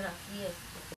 रखिए